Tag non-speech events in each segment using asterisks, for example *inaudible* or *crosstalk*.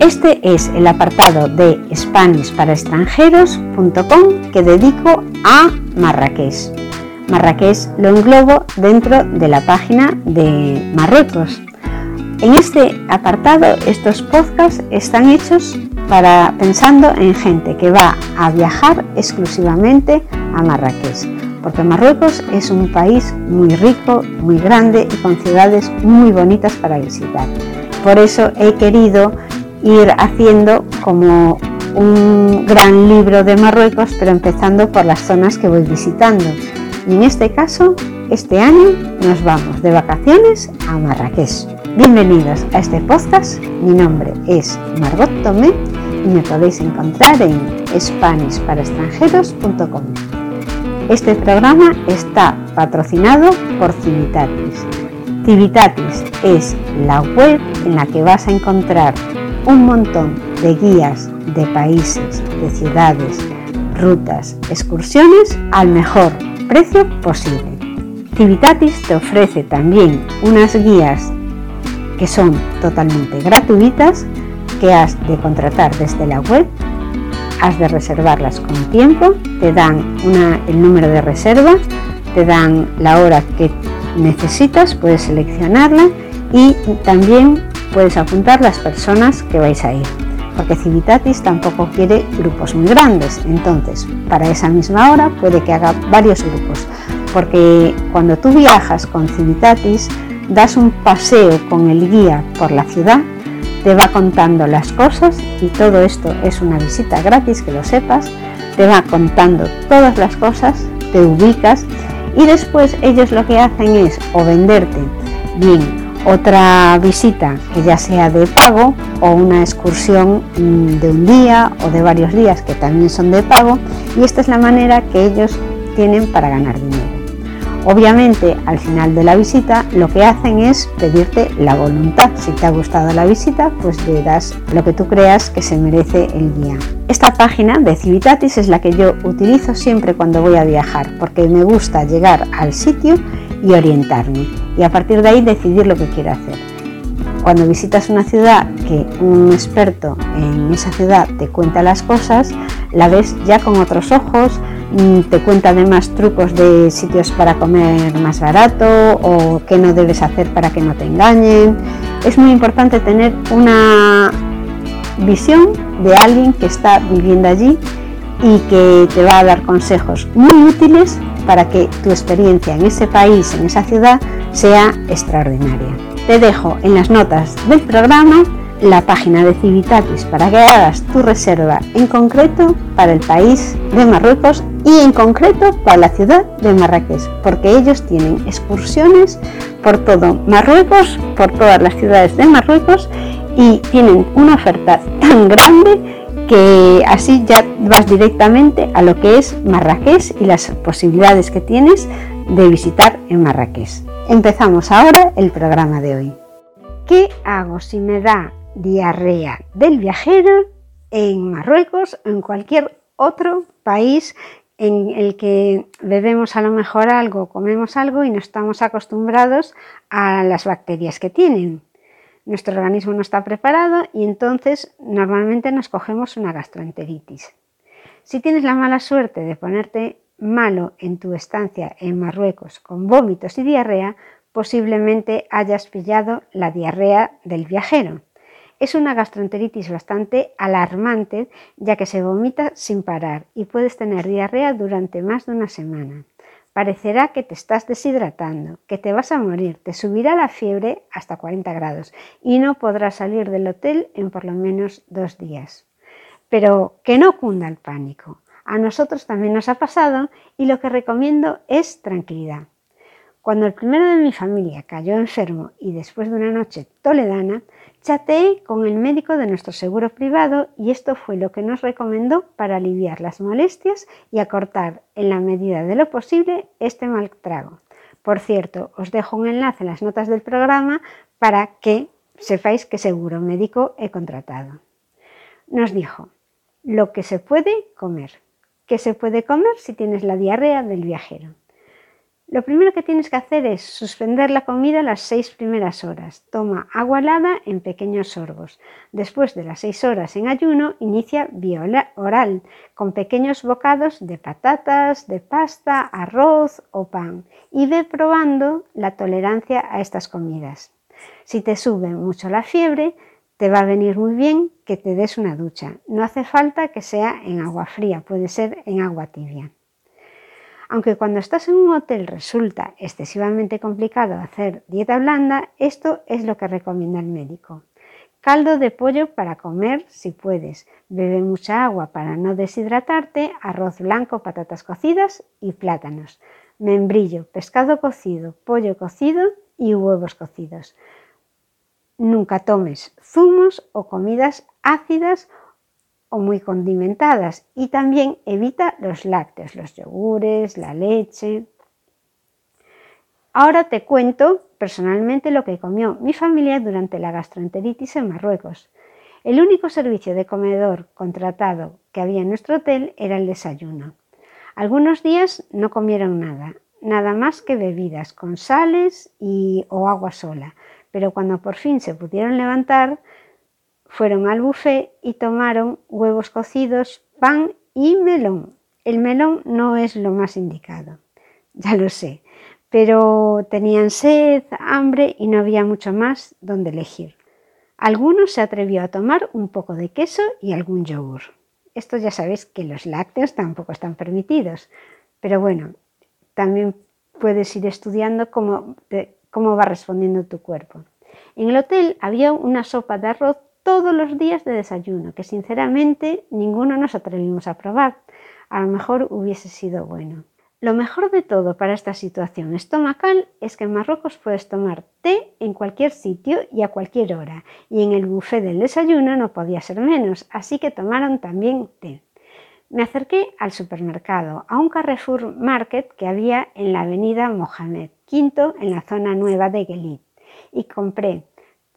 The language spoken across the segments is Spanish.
Este es el apartado de SpanishParaExtranjeros.com que dedico a Marrakech. Marrakech lo englobo dentro de la página de Marruecos. En este apartado, estos podcasts están hechos para pensando en gente que va a viajar exclusivamente a Marrakech, porque Marruecos es un país muy rico, muy grande y con ciudades muy bonitas para visitar. Por eso he querido ir haciendo como un gran libro de Marruecos, pero empezando por las zonas que voy visitando. Y en este caso, este año nos vamos de vacaciones a Marrakech. Bienvenidos a este podcast. Mi nombre es Margot Tomé y me podéis encontrar en SpanishParaExtranjeros.com. Este programa está patrocinado por Civitatis. Civitatis es la web en la que vas a encontrar un montón de guías de países, de ciudades, rutas, excursiones al mejor precio posible. Civitatis te ofrece también unas guías que son totalmente gratuitas que has de contratar desde la web, has de reservarlas con tiempo, te dan el número de reserva, te dan la hora que necesitas, puedes seleccionarla y también puedes apuntar las personas que vais a ir, porque Civitatis tampoco quiere grupos muy grandes, entonces para esa misma hora puede que haga varios grupos, porque cuando tú viajas con Civitatis das un paseo con el guía por la ciudad, te va contando las cosas y todo esto es una visita gratis, que lo sepas, te va contando todas las cosas, te ubicas y después ellos lo que hacen es o venderte bien otra visita que ya sea de pago o una excursión mm, de un día o de varios días que también son de pago y esta es la manera que ellos tienen para ganar dinero. Obviamente al final de la visita lo que hacen es pedirte la voluntad. Si te ha gustado la visita pues le das lo que tú creas que se merece el día. Esta página de Civitatis es la que yo utilizo siempre cuando voy a viajar porque me gusta llegar al sitio y orientarme y a partir de ahí decidir lo que quiero hacer. Cuando visitas una ciudad que un experto en esa ciudad te cuenta las cosas, la ves ya con otros ojos, mm, te cuenta además trucos de sitios para comer más barato o qué no debes hacer para que no te engañen. Es muy importante tener una visión de alguien que está viviendo allí y que te va a dar consejos muy útiles para que tu experiencia en ese país, en esa ciudad, sea extraordinaria. Te dejo en las notas del programa la página de Civitatis para que hagas tu reserva en concreto para el país de Marruecos y en concreto para la ciudad de Marrakech, porque ellos tienen excursiones por todo Marruecos, por todas las ciudades de Marruecos y tienen una oferta tan grande que así ya vas directamente a lo que es Marrakech y las posibilidades que tienes de visitar en Marrakech. Empezamos ahora el programa de hoy. ¿Qué hago si me da diarrea del viajero en Marruecos o en cualquier otro país en el que bebemos a lo mejor algo, comemos algo y no estamos acostumbrados a las bacterias que tienen? Nuestro organismo no está preparado y entonces normalmente nos cogemos una gastroenteritis. Si tienes la mala suerte de ponerte malo en tu estancia en Marruecos con vómitos y diarrea, posiblemente hayas pillado la diarrea del viajero. Es una gastroenteritis bastante alarmante ya que se vomita sin parar y puedes tener diarrea durante más de una semana. Parecerá que te estás deshidratando, que te vas a morir, te subirá la fiebre hasta 40 grados y no podrás salir del hotel en por lo menos dos días. Pero que no cunda el pánico. A nosotros también nos ha pasado y lo que recomiendo es tranquilidad. Cuando el primero de mi familia cayó enfermo y después de una noche toledana, chateé con el médico de nuestro seguro privado y esto fue lo que nos recomendó para aliviar las molestias y acortar en la medida de lo posible este mal trago. Por cierto, os dejo un enlace en las notas del programa para que sepáis qué seguro médico he contratado. Nos dijo, lo que se puede comer. ¿Qué se puede comer si tienes la diarrea del viajero? Lo primero que tienes que hacer es suspender la comida las seis primeras horas. Toma agua helada en pequeños sorbos. Después de las seis horas en ayuno, inicia vía oral con pequeños bocados de patatas, de pasta, arroz o pan y ve probando la tolerancia a estas comidas. Si te sube mucho la fiebre, te va a venir muy bien que te des una ducha. No hace falta que sea en agua fría, puede ser en agua tibia. Aunque cuando estás en un hotel resulta excesivamente complicado hacer dieta blanda, esto es lo que recomienda el médico. Caldo de pollo para comer si puedes. Bebe mucha agua para no deshidratarte, arroz blanco, patatas cocidas y plátanos. Membrillo, pescado cocido, pollo cocido y huevos cocidos. Nunca tomes zumos o comidas ácidas o muy condimentadas y también evita los lácteos, los yogures, la leche. Ahora te cuento personalmente lo que comió mi familia durante la gastroenteritis en Marruecos. El único servicio de comedor contratado que había en nuestro hotel era el desayuno. Algunos días no comieron nada, nada más que bebidas con sales y, o agua sola, pero cuando por fin se pudieron levantar, fueron al buffet y tomaron huevos cocidos, pan y melón. El melón no es lo más indicado, *laughs* ya lo sé, pero tenían sed, hambre y no había mucho más donde elegir. Algunos se atrevió a tomar un poco de queso y algún yogur. Esto ya sabéis que los lácteos tampoco están permitidos, pero bueno, también puedes ir estudiando cómo, cómo va respondiendo tu cuerpo. En el hotel había una sopa de arroz todos los días de desayuno, que sinceramente ninguno nos atrevimos a probar. A lo mejor hubiese sido bueno. Lo mejor de todo para esta situación estomacal es que en Marruecos puedes tomar té en cualquier sitio y a cualquier hora, y en el buffet del desayuno no podía ser menos, así que tomaron también té. Me acerqué al supermercado, a un Carrefour Market que había en la avenida Mohamed V, en la zona nueva de Guelit, y compré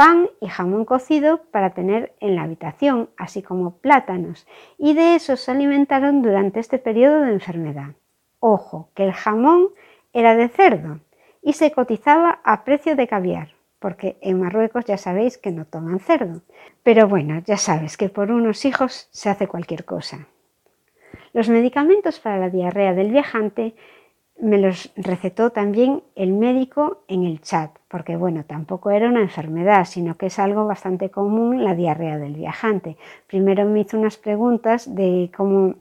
pan y jamón cocido para tener en la habitación, así como plátanos, y de eso se alimentaron durante este periodo de enfermedad. Ojo, que el jamón era de cerdo y se cotizaba a precio de caviar, porque en Marruecos ya sabéis que no toman cerdo. Pero bueno, ya sabes que por unos hijos se hace cualquier cosa. Los medicamentos para la diarrea del viajante me los recetó también el médico en el chat, porque bueno, tampoco era una enfermedad, sino que es algo bastante común la diarrea del viajante. Primero me hizo unas preguntas de cómo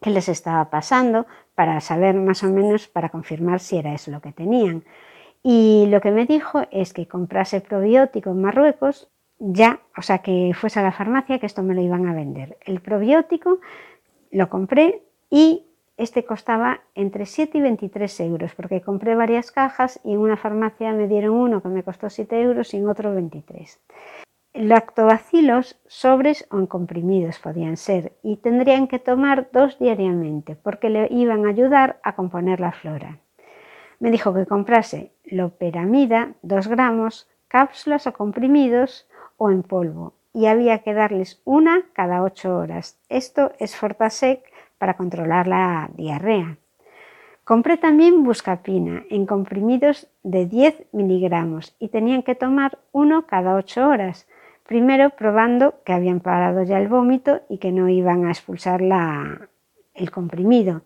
qué les estaba pasando para saber más o menos para confirmar si era eso lo que tenían. Y lo que me dijo es que comprase probiótico en Marruecos ya, o sea, que fuese a la farmacia que esto me lo iban a vender. El probiótico lo compré y este costaba entre 7 y 23 euros, porque compré varias cajas y en una farmacia me dieron uno que me costó 7 euros y en otro 23. Lactobacilos, sobres o en comprimidos podían ser y tendrían que tomar dos diariamente porque le iban a ayudar a componer la flora. Me dijo que comprase loperamida, 2 gramos, cápsulas o comprimidos o en polvo y había que darles una cada 8 horas. Esto es Fortasec para controlar la diarrea. Compré también buscapina en comprimidos de 10 miligramos y tenían que tomar uno cada 8 horas, primero probando que habían parado ya el vómito y que no iban a expulsar el comprimido.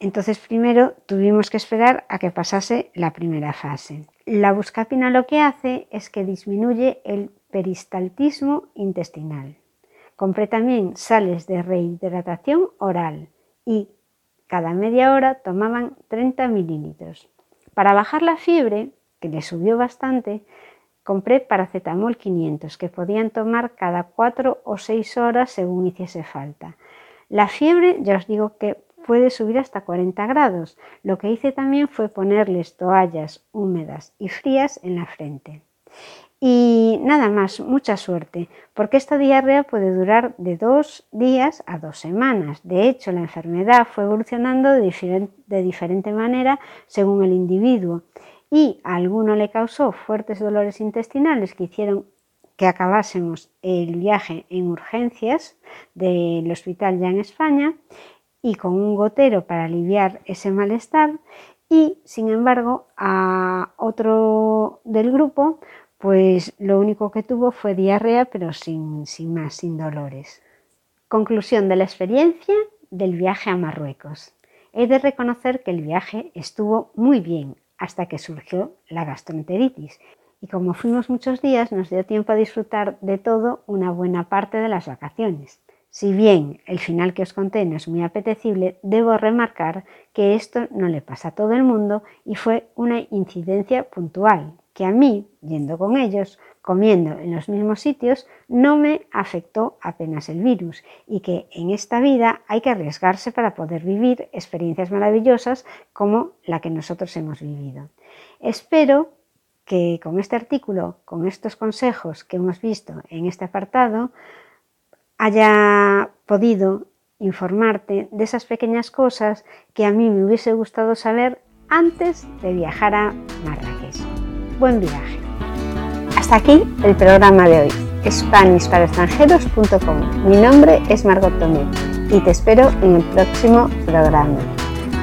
Entonces primero tuvimos que esperar a que pasase la primera fase. La buscapina lo que hace es que disminuye el peristaltismo intestinal. Compré también sales de rehidratación oral y cada media hora tomaban 30 mililitros. Para bajar la fiebre, que le subió bastante, compré paracetamol 500 que podían tomar cada 4 o 6 horas según hiciese falta. La fiebre, ya os digo que puede subir hasta 40 grados. Lo que hice también fue ponerles toallas húmedas y frías en la frente. Y nada más, mucha suerte, porque esta diarrea puede durar de dos días a dos semanas. De hecho, la enfermedad fue evolucionando de, diferente, manera según el individuo y a alguno le causó fuertes dolores intestinales que hicieron que acabásemos el viaje en urgencias del hospital ya en España y con un gotero para aliviar ese malestar y sin embargo a otro del grupo pues lo único que tuvo fue diarrea pero sin, sin más, sin dolores. Conclusión de la experiencia del viaje a Marruecos. He de reconocer que el viaje estuvo muy bien hasta que surgió la gastroenteritis y como fuimos muchos días nos dio tiempo a disfrutar de todo una buena parte de las vacaciones. Si bien el final que os conté no es muy apetecible, debo remarcar que esto no le pasa a todo el mundo y fue una incidencia puntual, que a mí, yendo con ellos, comiendo en los mismos sitios, no me afectó apenas el virus y que en esta vida hay que arriesgarse para poder vivir experiencias maravillosas como la que nosotros hemos vivido. Espero que con este artículo, con estos consejos que hemos visto en este apartado, haya podido informarte de esas pequeñas cosas que a mí me hubiese gustado saber antes de viajar a Marrakech. Buen viaje. Hasta aquí el programa de hoy, SpanishParaExtranjeros.com. Mi nombre es Margot Tomé y te espero en el próximo programa.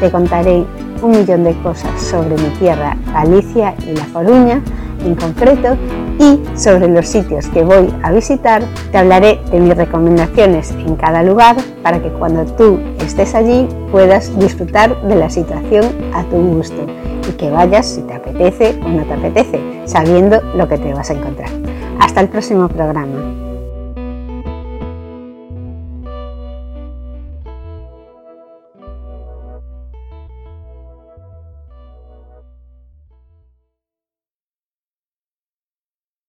Te contaré un millón de cosas sobre mi tierra, Galicia y La Coruña en concreto y sobre los sitios que voy a visitar te hablaré de mis recomendaciones en cada lugar para que cuando tú estés allí puedas disfrutar de la situación a tu gusto y que vayas si te apetece o no te apetece, sabiendo lo que te vas a encontrar. Hasta el próximo programa.